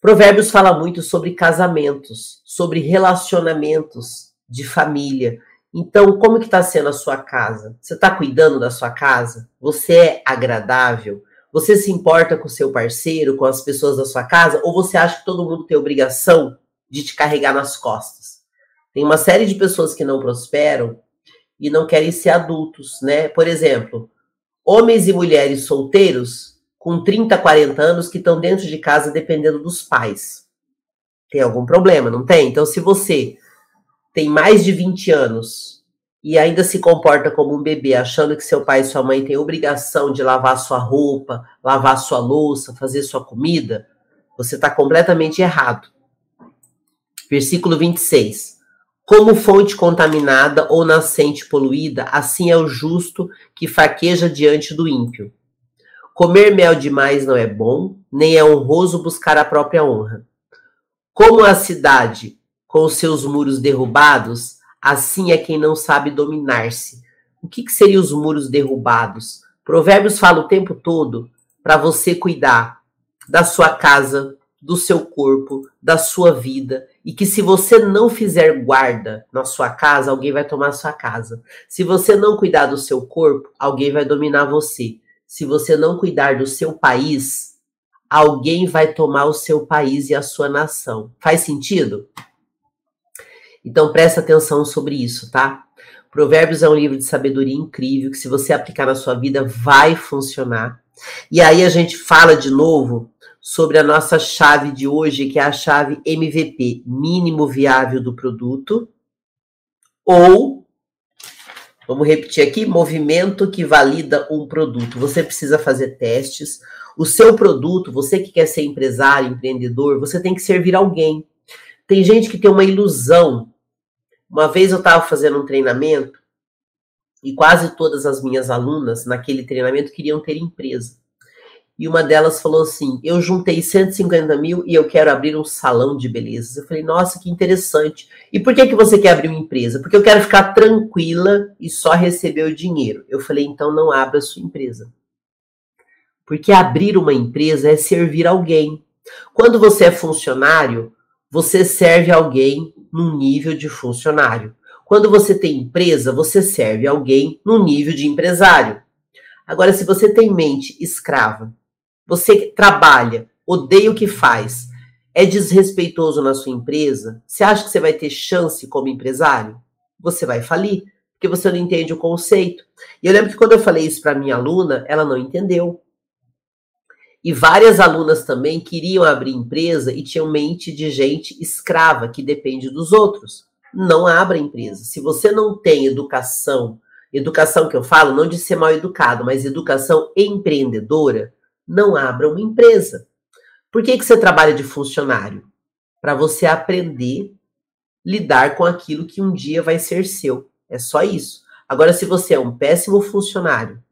Provérbios fala muito sobre casamentos, sobre relacionamentos de família. Então, como que está sendo a sua casa? Você está cuidando da sua casa? Você é agradável? Você se importa com o seu parceiro, com as pessoas da sua casa? Ou você acha que todo mundo tem obrigação de te carregar nas costas? Tem uma série de pessoas que não prosperam e não querem ser adultos, né? Por exemplo, homens e mulheres solteiros com 30, 40 anos que estão dentro de casa dependendo dos pais. Tem algum problema, não tem? Então, se você tem mais de 20 anos e ainda se comporta como um bebê, achando que seu pai e sua mãe têm obrigação de lavar sua roupa, lavar sua louça, fazer sua comida, você está completamente errado. Versículo 26. Como fonte contaminada ou nascente poluída, assim é o justo que fraqueja diante do ímpio. Comer mel demais não é bom, nem é honroso buscar a própria honra. Como a cidade com os seus muros derrubados, assim é quem não sabe dominar-se. O que, que seriam os muros derrubados? Provérbios fala o tempo todo para você cuidar da sua casa, do seu corpo, da sua vida, e que se você não fizer guarda na sua casa, alguém vai tomar sua casa. Se você não cuidar do seu corpo, alguém vai dominar você. Se você não cuidar do seu país, alguém vai tomar o seu país e a sua nação. Faz sentido? Então presta atenção sobre isso, tá? Provérbios é um livro de sabedoria incrível que se você aplicar na sua vida vai funcionar. E aí a gente fala de novo sobre a nossa chave de hoje, que é a chave MVP, mínimo viável do produto, ou vamos repetir aqui, movimento que valida um produto. Você precisa fazer testes. O seu produto, você que quer ser empresário, empreendedor, você tem que servir alguém. Tem gente que tem uma ilusão. Uma vez eu estava fazendo um treinamento e quase todas as minhas alunas naquele treinamento queriam ter empresa e uma delas falou assim: Eu juntei 150 mil e eu quero abrir um salão de belezas. Eu falei, nossa, que interessante. E por que, que você quer abrir uma empresa? Porque eu quero ficar tranquila e só receber o dinheiro. Eu falei, então não abra a sua empresa. Porque abrir uma empresa é servir alguém. Quando você é funcionário, você serve alguém no nível de funcionário. Quando você tem empresa, você serve alguém no nível de empresário. Agora, se você tem mente escrava, você trabalha, odeia o que faz, é desrespeitoso na sua empresa, você acha que você vai ter chance como empresário? Você vai falir, porque você não entende o conceito. E eu lembro que quando eu falei isso para minha aluna, ela não entendeu. E várias alunas também queriam abrir empresa e tinham mente de gente escrava que depende dos outros. Não abra empresa. Se você não tem educação, educação que eu falo, não de ser mal educado, mas educação empreendedora, não abra uma empresa. Por que, que você trabalha de funcionário? Para você aprender lidar com aquilo que um dia vai ser seu. É só isso. Agora, se você é um péssimo funcionário,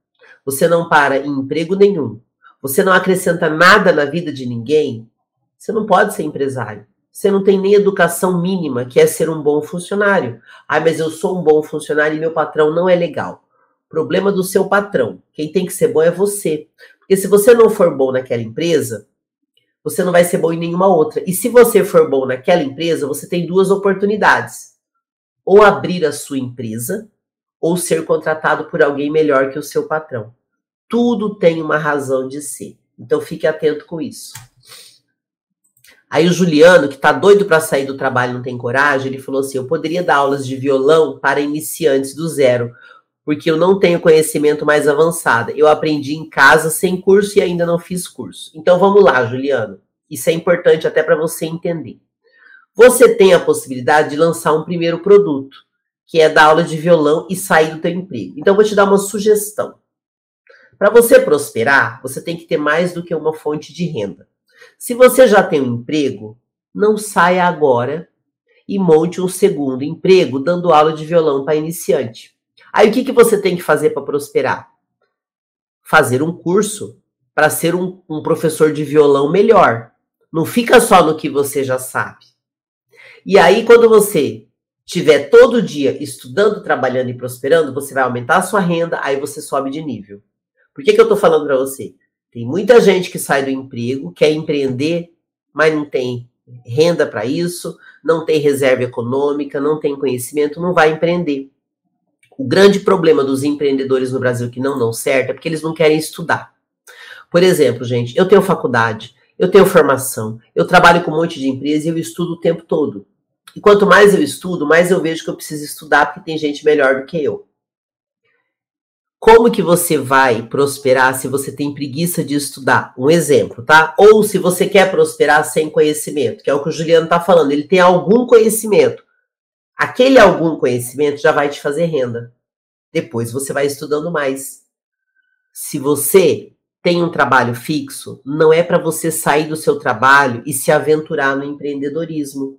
você não para em emprego nenhum, você não acrescenta nada na vida de ninguém, você não pode ser empresário. Você não tem nem educação mínima, que é ser um bom funcionário. Ah, mas eu sou um bom funcionário e meu patrão não é legal. Problema do seu patrão. Quem tem que ser bom é você. Porque se você não for bom naquela empresa, você não vai ser bom em nenhuma outra. E se você for bom naquela empresa, você tem duas oportunidades: ou abrir a sua empresa, ou ser contratado por alguém melhor que o seu patrão. Tudo tem uma razão de ser. Então fique atento com isso. Aí o Juliano, que tá doido para sair do trabalho, não tem coragem, ele falou assim: "Eu poderia dar aulas de violão para iniciantes do zero, porque eu não tenho conhecimento mais avançado. Eu aprendi em casa sem curso e ainda não fiz curso. Então vamos lá, Juliano. Isso é importante até para você entender. Você tem a possibilidade de lançar um primeiro produto, que é dar aula de violão e sair do teu emprego. Então vou te dar uma sugestão. Para você prosperar, você tem que ter mais do que uma fonte de renda. Se você já tem um emprego, não saia agora e monte um segundo emprego dando aula de violão para iniciante. Aí o que, que você tem que fazer para prosperar? Fazer um curso para ser um, um professor de violão melhor. Não fica só no que você já sabe. E aí, quando você tiver todo dia estudando, trabalhando e prosperando, você vai aumentar a sua renda, aí você sobe de nível. Por que, que eu estou falando para você? Tem muita gente que sai do emprego, quer empreender, mas não tem renda para isso, não tem reserva econômica, não tem conhecimento, não vai empreender. O grande problema dos empreendedores no Brasil que não dão certo é porque eles não querem estudar. Por exemplo, gente, eu tenho faculdade, eu tenho formação, eu trabalho com um monte de empresas e eu estudo o tempo todo. E quanto mais eu estudo, mais eu vejo que eu preciso estudar porque tem gente melhor do que eu. Como que você vai prosperar se você tem preguiça de estudar? Um exemplo, tá? Ou se você quer prosperar sem conhecimento, que é o que o Juliano está falando, ele tem algum conhecimento, Aquele algum conhecimento já vai te fazer renda. Depois você vai estudando mais. Se você tem um trabalho fixo, não é para você sair do seu trabalho e se aventurar no empreendedorismo.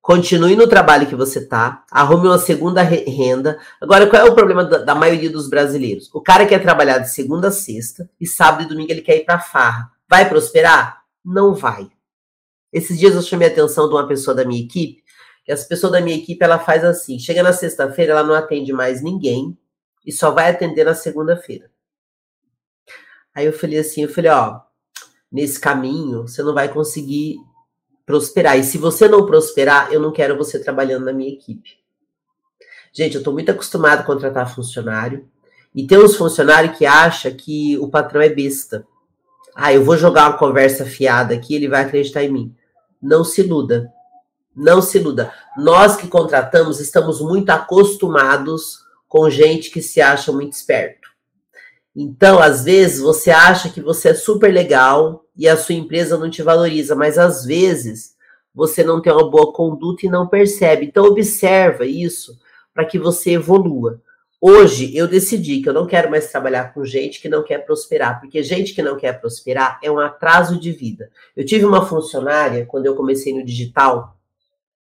Continue no trabalho que você tá, arrume uma segunda renda. Agora, qual é o problema da, da, maioria dos brasileiros? O cara quer trabalhar de segunda a sexta e sábado e domingo ele quer ir para farra. Vai prosperar? Não vai. Esses dias eu chamei a atenção de uma pessoa da minha equipe, que as pessoas da minha equipe, ela faz assim, chega na sexta-feira, ela não atende mais ninguém e só vai atender na segunda-feira. Aí eu falei assim, eu falei, ó, nesse caminho, você não vai conseguir prosperar. E se você não prosperar, eu não quero você trabalhando na minha equipe. Gente, eu estou muito acostumado a contratar funcionário. E tem uns funcionários que acham que o patrão é besta. Ah, eu vou jogar uma conversa fiada aqui, ele vai acreditar em mim. Não se iluda. Não se iluda. Nós que contratamos estamos muito acostumados com gente que se acha muito esperto. Então, às vezes, você acha que você é super legal e a sua empresa não te valoriza, mas às vezes você não tem uma boa conduta e não percebe. Então, observa isso para que você evolua. Hoje eu decidi que eu não quero mais trabalhar com gente que não quer prosperar, porque gente que não quer prosperar é um atraso de vida. Eu tive uma funcionária quando eu comecei no digital,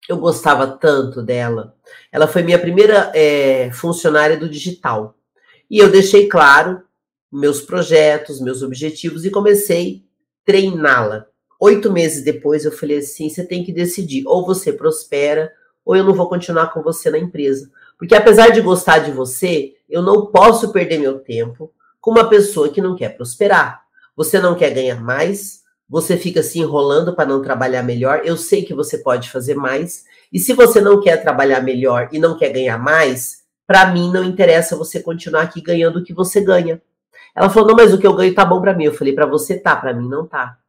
eu gostava tanto dela. Ela foi minha primeira é, funcionária do digital. E eu deixei claro meus projetos, meus objetivos e comecei treiná-la. Oito meses depois eu falei assim: você tem que decidir, ou você prospera, ou eu não vou continuar com você na empresa. Porque apesar de gostar de você, eu não posso perder meu tempo com uma pessoa que não quer prosperar. Você não quer ganhar mais, você fica se enrolando para não trabalhar melhor. Eu sei que você pode fazer mais. E se você não quer trabalhar melhor e não quer ganhar mais, para mim não interessa você continuar aqui ganhando o que você ganha. Ela falou: "Não, mas o que eu ganho tá bom para mim". Eu falei: "Para você tá, para mim não tá".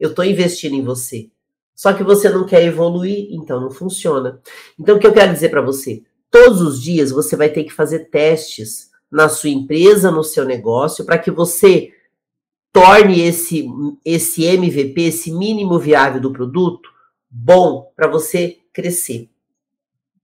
Eu tô investindo em você. Só que você não quer evoluir, então não funciona. Então, o que eu quero dizer para você? Todos os dias você vai ter que fazer testes na sua empresa, no seu negócio, para que você torne esse, esse MVP, esse mínimo viável do produto, bom para você crescer.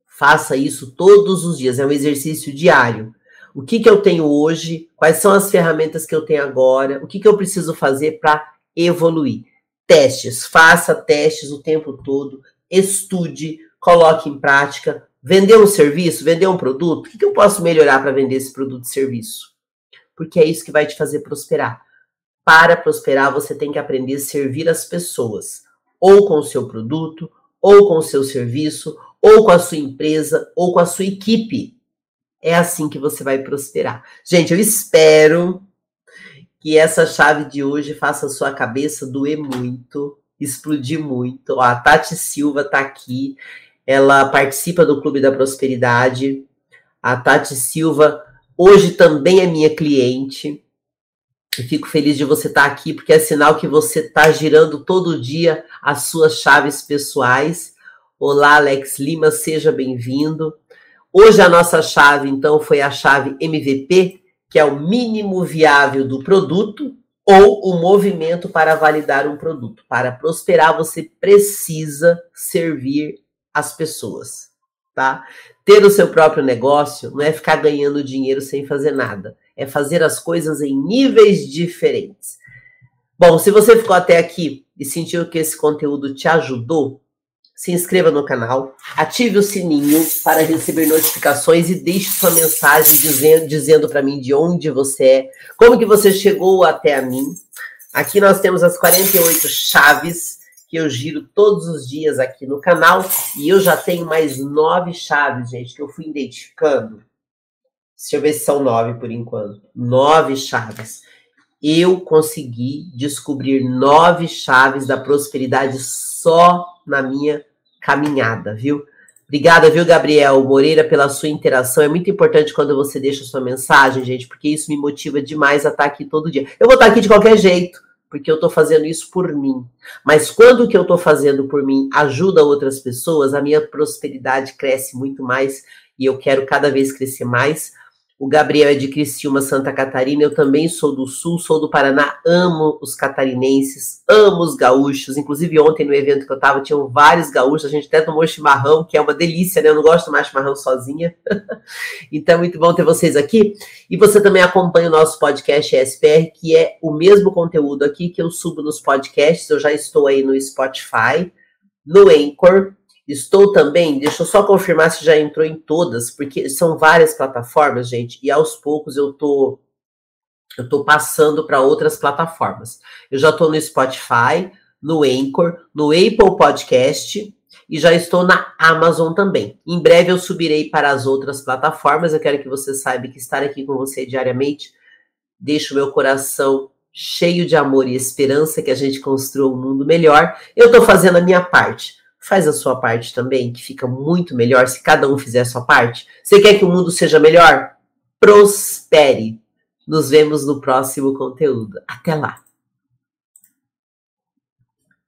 Faça isso todos os dias, é um exercício diário. O que, que eu tenho hoje? Quais são as ferramentas que eu tenho agora? O que, que eu preciso fazer para evoluir? testes, faça testes o tempo todo, estude, coloque em prática. Vender um serviço, vender um produto, o que, eu posso melhorar para vender esse produto e serviço? Porque é isso que vai te fazer prosperar. Para prosperar, você tem que aprender a servir as pessoas, ou com o seu produto, ou com o seu serviço, ou com a sua empresa, ou com a sua equipe. É assim que você vai prosperar. Gente, eu espero que essa chave de hoje faça a sua cabeça doer muito, explodir muito. Ó, a Tati Silva está aqui, ela participa do Clube da Prosperidade. A Tati Silva hoje também é minha cliente. Eu fico feliz de você estar tá aqui, porque é sinal que você está girando todo dia as suas chaves pessoais. Olá, Alex Lima, seja bem-vindo. Hoje a nossa chave, então, foi a chave MVP, que é o mínimo viável do produto, ou o movimento para validar um produto. Para prosperar, você precisa servir as pessoas, tá? Ter o seu próprio negócio não é ficar ganhando dinheiro sem fazer nada, é fazer as coisas em níveis diferentes. Bom, se você ficou até aqui e sentiu que esse conteúdo te ajudou, se inscreva no canal, ative o sininho para receber notificações e deixe sua mensagem dizendo, dizendo para mim de onde você é, como que você chegou até a mim. Aqui nós temos as 48 chaves que eu giro todos os dias aqui no canal e eu já tenho mais nove chaves, gente, que eu fui identificando. Deixa eu ver se são nove por enquanto. Nove chaves. Eu consegui descobrir nove chaves da prosperidade só na minha caminhada, viu? Obrigada, viu, Gabriel Moreira, pela sua interação. É muito importante quando você deixa sua mensagem, gente, porque isso me motiva demais a estar aqui todo dia. Eu vou estar aqui de qualquer jeito, porque eu estou fazendo isso por mim. Mas quando o que eu estou fazendo por mim ajuda outras pessoas, a minha prosperidade cresce muito mais e eu quero cada vez crescer mais. O Gabriel é de Criciúma, Santa Catarina. Eu também sou do Sul, sou do Paraná. Amo os catarinenses, amo os gaúchos. Inclusive, ontem no evento que eu estava, tinham vários gaúchos. A gente até tomou chimarrão, que é uma delícia, né? Eu não gosto de tomar chimarrão sozinha. então, é muito bom ter vocês aqui. E você também acompanha o nosso podcast SPR, que é o mesmo conteúdo aqui que eu subo nos podcasts. Eu já estou aí no Spotify, no Anchor Estou também, deixa eu só confirmar se já entrou em todas, porque são várias plataformas, gente, e aos poucos eu tô eu tô passando para outras plataformas. Eu já estou no Spotify, no Anchor, no Apple Podcast e já estou na Amazon também. Em breve eu subirei para as outras plataformas. Eu quero que você saiba que estar aqui com você diariamente deixa o meu coração cheio de amor e esperança que a gente construa um mundo melhor. Eu estou fazendo a minha parte. Faz a sua parte também, que fica muito melhor se cada um fizer a sua parte. Você quer que o mundo seja melhor? Prospere. Nos vemos no próximo conteúdo. Até lá!